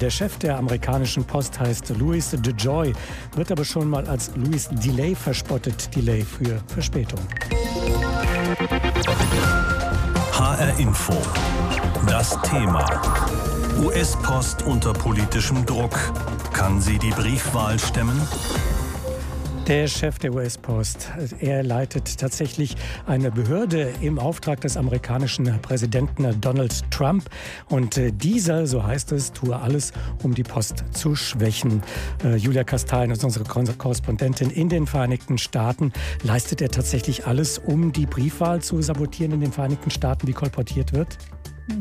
Der Chef der amerikanischen Post heißt Louis DeJoy, wird aber schon mal als Louis Delay verspottet. Delay für Verspätung. HR Info. Das Thema. US-Post unter politischem Druck. Kann sie die Briefwahl stemmen? Der Chef der US-Post, er leitet tatsächlich eine Behörde im Auftrag des amerikanischen Präsidenten Donald Trump. Und äh, dieser, so heißt es, tue alles, um die Post zu schwächen. Äh, Julia Kastein ist unsere Korrespondentin in den Vereinigten Staaten. Leistet er tatsächlich alles, um die Briefwahl zu sabotieren in den Vereinigten Staaten, wie kolportiert wird?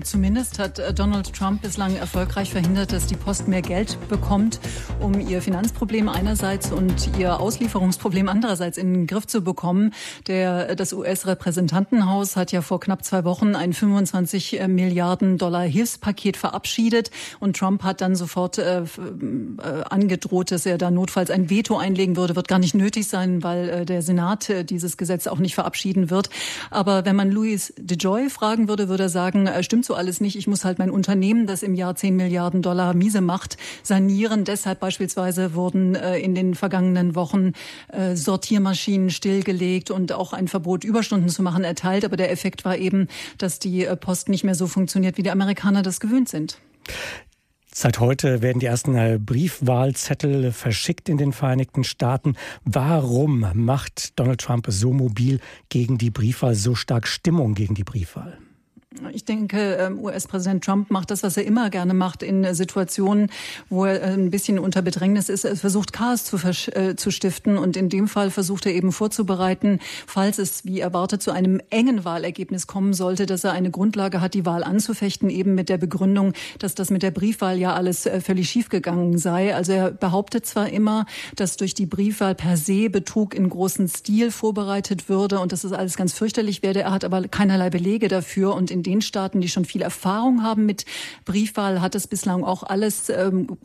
Zumindest hat äh, Donald Trump bislang erfolgreich verhindert, dass die Post mehr Geld bekommt, um ihr Finanzproblem einerseits und ihr Auslieferungsproblem andererseits in den Griff zu bekommen. Der, äh, das US-Repräsentantenhaus hat ja vor knapp zwei Wochen ein 25 äh, Milliarden Dollar Hilfspaket verabschiedet und Trump hat dann sofort äh, äh, angedroht, dass er da notfalls ein Veto einlegen würde. Wird gar nicht nötig sein, weil äh, der Senat dieses Gesetz auch nicht verabschieden wird. Aber wenn man Louis DeJoy fragen würde, würde er sagen, stimmt so alles nicht. Ich muss halt mein Unternehmen, das im Jahr 10 Milliarden Dollar miese macht, sanieren. Deshalb beispielsweise wurden äh, in den vergangenen Wochen äh, Sortiermaschinen stillgelegt und auch ein Verbot, Überstunden zu machen, erteilt. Aber der Effekt war eben, dass die äh, Post nicht mehr so funktioniert, wie die Amerikaner das gewöhnt sind. Seit heute werden die ersten Briefwahlzettel verschickt in den Vereinigten Staaten. Warum macht Donald Trump so mobil gegen die Briefwahl, so stark Stimmung gegen die Briefwahl? Ich denke, ähm, US-Präsident Trump macht das, was er immer gerne macht in Situationen, wo er äh, ein bisschen unter Bedrängnis ist. Er versucht Chaos zu, äh, zu stiften und in dem Fall versucht er eben vorzubereiten, falls es wie erwartet zu einem engen Wahlergebnis kommen sollte, dass er eine Grundlage hat, die Wahl anzufechten, eben mit der Begründung, dass das mit der Briefwahl ja alles äh, völlig schiefgegangen sei. Also er behauptet zwar immer, dass durch die Briefwahl per se Betrug in großen Stil vorbereitet würde und dass es alles ganz fürchterlich werde. Er hat aber keinerlei Belege dafür und in den Staaten, die schon viel Erfahrung haben mit Briefwahl, hat es bislang auch alles ähm,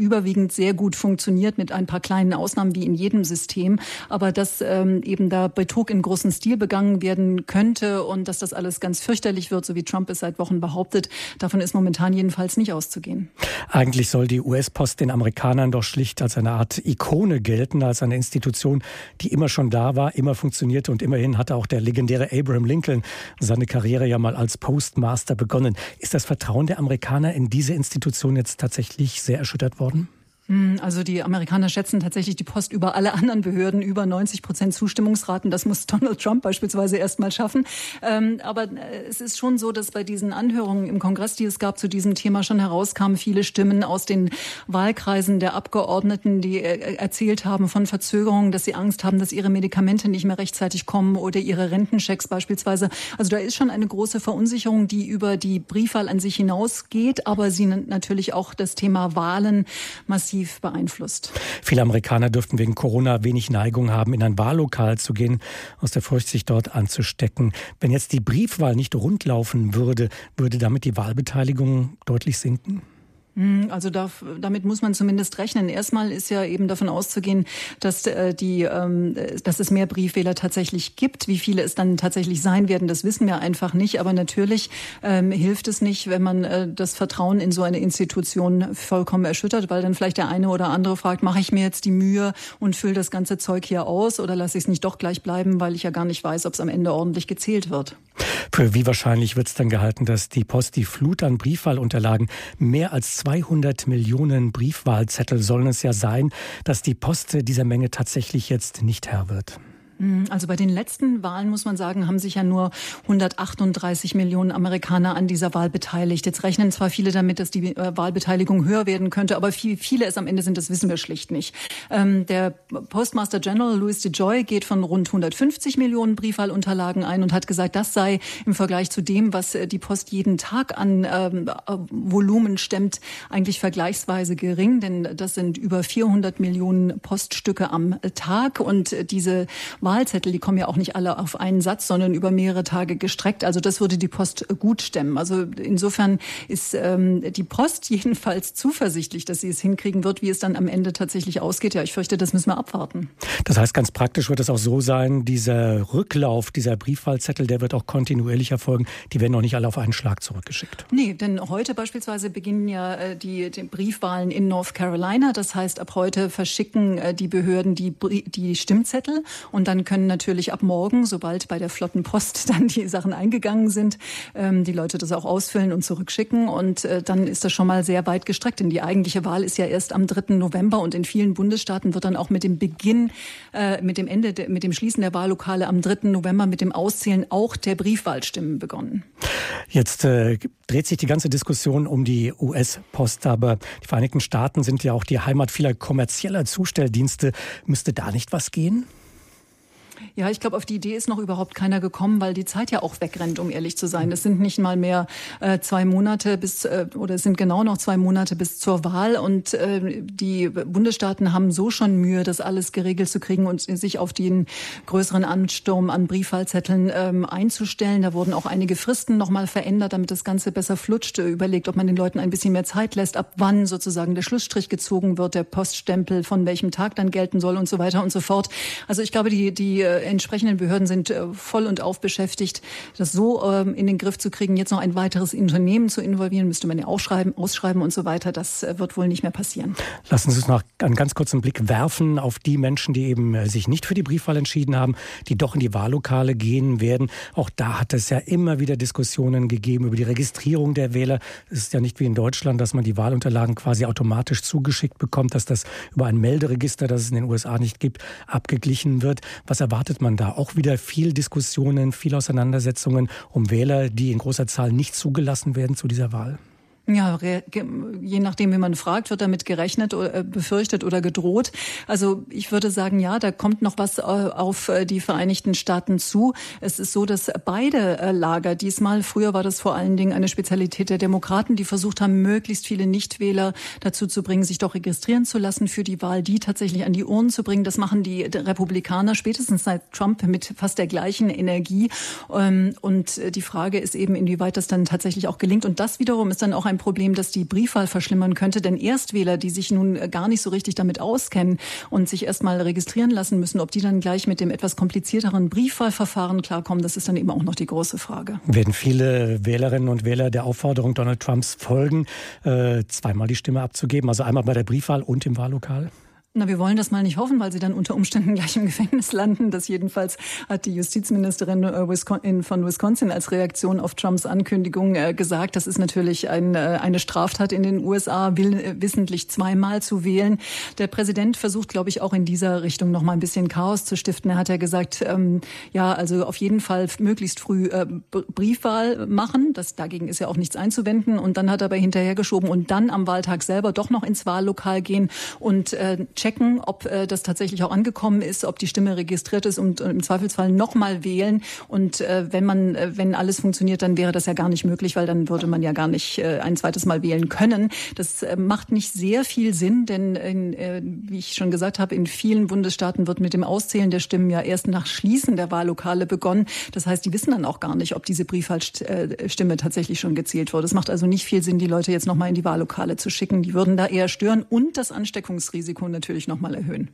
überwiegend sehr gut funktioniert mit ein paar kleinen Ausnahmen wie in jedem System. Aber dass ähm, eben da Betrug in großem Stil begangen werden könnte und dass das alles ganz fürchterlich wird, so wie Trump es seit Wochen behauptet, davon ist momentan jedenfalls nicht auszugehen. Eigentlich soll die US-Post den Amerikanern doch schlicht als eine Art Ikone gelten, als eine Institution, die immer schon da war, immer funktionierte und immerhin hatte auch der legendäre Abraham Lincoln seine Karriere ja mal als Postmaster begonnen. Ist das Vertrauen der Amerikaner in diese Institution jetzt tatsächlich sehr erschüttert worden? Worden? Hm, also die Amerikaner schätzen tatsächlich die Post über alle anderen Behörden über 90 Prozent Zustimmungsraten. Das muss Donald Trump beispielsweise erst mal schaffen. Ähm, aber äh, es ist schon so, dass bei diesen Anhörungen im Kongress, die es gab zu diesem Thema, schon herauskamen viele Stimmen aus den Wahlkreisen der Abgeordneten, die äh, erzählt haben von Verzögerungen, dass sie Angst haben, dass ihre Medikamente nicht mehr rechtzeitig kommen oder ihre Rentenchecks beispielsweise. Also da ist schon eine große Verunsicherung, die über die Briefwahl an sich hinausgeht, aber sie natürlich auch das Thema Wahlen massiv negativ beeinflusst. Viele Amerikaner dürften wegen Corona wenig Neigung haben, in ein Wahllokal zu gehen, aus der Furcht, sich dort anzustecken. Wenn jetzt die Briefwahl nicht rundlaufen würde, würde damit die Wahlbeteiligung deutlich sinken? Hm, also da, damit muss man zumindest rechnen. Erstmal ist ja eben davon auszugehen, dass äh, die, ähm, dass es mehr Briefwähler tatsächlich gibt. Wie viele es dann tatsächlich sein werden, das wissen wir einfach nicht. Aber natürlich ähm, hilft es nicht, wenn man äh, das Vertrauen in so eine Institution vollkommen erschüttert, weil dann vielleicht der eine oder andere fragt: Mache ich mir jetzt die Mühe und fülle das ganze Zeug hier aus oder lasse ich es nicht doch gleich bleiben, weil ich ja gar nicht weiß, ob es am Ende ordentlich gezählt wird. Für wie wahrscheinlich wird es dann gehalten, dass die Post die Flut an Briefwahlunterlagen mehr als 200 Millionen Briefwahlzettel sollen es ja sein, dass die Post dieser Menge tatsächlich jetzt nicht Herr wird. Hm, also bei den letzten Wahlen muss man sagen, haben sich ja nur 138 Millionen Amerikaner an dieser Wahl beteiligt. Jetzt rechnen zwar viele damit, dass die äh, Wahlbeteiligung höher werden könnte, aber wie viele es am Ende sind, das wissen wir schlicht nicht. Ähm, der Postmaster General Louis DeJoy geht von rund 150 Millionen Briefwahlunterlagen ein und hat gesagt, das sei im Vergleich zu dem, was äh, die Post jeden Tag an ähm, äh, Volumen stemmt, eigentlich vergleichsweise gering, denn das sind über 400 Millionen Poststücke am Tag und diese Wahlzettel, die kommen ja auch nicht alle auf einen Satz, sondern über mehrere Tage gestreckt. Also das würde die Post gut stemmen. Also insofern ist ähm, die Post jedenfalls zuversichtlich, dass sie es hinkriegen wird. Wie es dann am Ende tatsächlich ausgeht, ja, ich fürchte, das müssen wir abwarten. Das heißt, ganz praktisch wird es auch so sein, dieser Rücklauf dieser Briefwahlzettel, der wird auch kontinuierlich erfolgen. Die werden auch nicht alle auf einen Schlag zurückgeschickt. Nee, denn heute beispielsweise beginnen ja äh, die, die Briefwahlen in North Carolina. Das heißt, ab heute verschicken äh, die Behörden die, die Stimmzettel und dann können natürlich ab morgen, sobald bei der Flotten Post dann die Sachen eingegangen sind, ähm, die Leute das auch ausfüllen und zurückschicken und äh, dann ist das schon mal sehr weit gestreckt. Denn die eigentliche Wahl ist ja erst am 3. November und in vielen Bundesstaaten wird dann auch mit dem Beginn, mit dem Ende, mit dem Schließen der Wahllokale am 3. November mit dem Auszählen auch der Briefwahlstimmen begonnen. Jetzt äh, dreht sich die ganze Diskussion um die US-Post, aber die Vereinigten Staaten sind ja auch die Heimat vieler kommerzieller Zustelldienste. Müsste da nicht was gehen? Ja, ich glaube, auf die Idee ist noch überhaupt keiner gekommen, weil die Zeit ja auch wegrennt, um ehrlich zu sein. Es sind nicht mal mehr äh, zwei Monate bis, äh, oder es sind genau noch zwei Monate bis zur Wahl und äh, die Bundesstaaten haben so schon Mühe, das alles geregelt zu kriegen und sich auf den größeren Ansturm an Briefwahlzetteln ähm, einzustellen. Da wurden auch einige Fristen nochmal verändert, damit das Ganze besser flutscht. Überlegt, ob man den Leuten ein bisschen mehr Zeit lässt, ab wann sozusagen der Schlussstrich gezogen wird, der Poststempel von welchem Tag dann gelten soll und so weiter und so fort. Also ich glaube, die, die entsprechenden Behörden sind äh, voll und auf beschäftigt, das so ähm, in den Griff zu kriegen. Jetzt noch ein weiteres Unternehmen zu involvieren, müsste man ja ausschreiben, ausschreiben und so weiter. Das äh, wird wohl nicht mehr passieren. Lassen Sie uns noch einen ganz kurzen Blick werfen auf die Menschen, die eben äh, sich nicht für die Briefwahl entschieden haben, die doch in die Wahllokale gehen werden. Auch da hat es ja immer wieder Diskussionen gegeben über die Registrierung der Wähler. Es ist ja nicht wie in Deutschland, dass man die Wahlunterlagen quasi automatisch zugeschickt bekommt, dass das über ein Melderegister, das es in den USA nicht gibt, abgeglichen wird. Was erwartet erwartet man da? Auch wieder viel Diskussionen, viel Auseinandersetzungen um Wähler, die in großer Zahl nicht zugelassen werden zu dieser Wahl? Ja, je nachdem, wie man fragt, wird damit gerechnet oder äh, befürchtet oder gedroht. Also ich würde sagen, ja, da kommt noch was äh, auf äh, die Vereinigten Staaten zu. Es ist so, dass beide Lager diesmal, früher war das vor allen Dingen eine Spezialität der Demokraten, die versucht haben, möglichst viele Nichtwähler dazu zu bringen, sich doch registrieren zu lassen für die Wahl, die tatsächlich an die Urnen zu bringen. Das machen die Republikaner spätestens seit Trump mit fast der gleichen Energie. Ähm, und die Frage ist eben, inwieweit das dann tatsächlich auch gelingt. Und das wiederum ist dann auch ein Problem, das die Briefwahl verschlimmern könnte. Denn Erstwähler, die sich nun gar nicht so richtig damit auskennen und sich erst mal registrieren lassen müssen, ob die dann gleich mit dem etwas komplizierteren Briefwahlverfahren klarkommen, das ist dann eben auch noch die große Frage. Werden viele Wählerinnen und Wähler der Aufforderung Donald Trumps folgen, äh, zweimal die Stimme abzugeben, also einmal bei der Briefwahl und im Wahllokal? Na, wir wollen das mal nicht hoffen, weil sie dann unter Umständen gleich im Gefängnis landen. Das jedenfalls hat die Justizministerin äh, von Wisconsin als Reaktion auf Trumps Ankündigung äh, gesagt. Das ist natürlich ein, äh, eine Straftat in den USA, will wissentlich zweimal zu wählen. Der Präsident versucht, glaube ich, auch in dieser Richtung noch mal ein bisschen Chaos zu stiften. Er hat ja gesagt, ähm, ja, also auf jeden Fall möglichst früh äh, Briefwahl machen. Das, dagegen ist ja auch nichts einzuwenden. Und dann hat er aber hinterhergeschoben und dann am Wahltag selber doch noch ins Wahllokal gehen und äh, checken, ob äh, das tatsächlich auch angekommen ist, ob die Stimme registriert ist und äh, im Zweifelsfall nochmal wählen. Und äh, wenn man, äh, wenn alles funktioniert, dann wäre das ja gar nicht möglich, weil dann würde man ja gar nicht äh, ein zweites Mal wählen können. Das äh, macht nicht sehr viel Sinn, denn in, äh, wie ich schon gesagt habe, in vielen Bundesstaaten wird mit dem Auszählen der Stimmen ja erst nach Schließen der Wahllokale begonnen. Das heißt, die wissen dann auch gar nicht, ob diese Briefwahlstimme tatsächlich schon gezählt wurde. Es macht also nicht viel Sinn, die Leute jetzt nochmal in die Wahllokale zu schicken. Die würden da eher stören und das Ansteckungsrisiko natürlich natürlich nochmal erhöhen.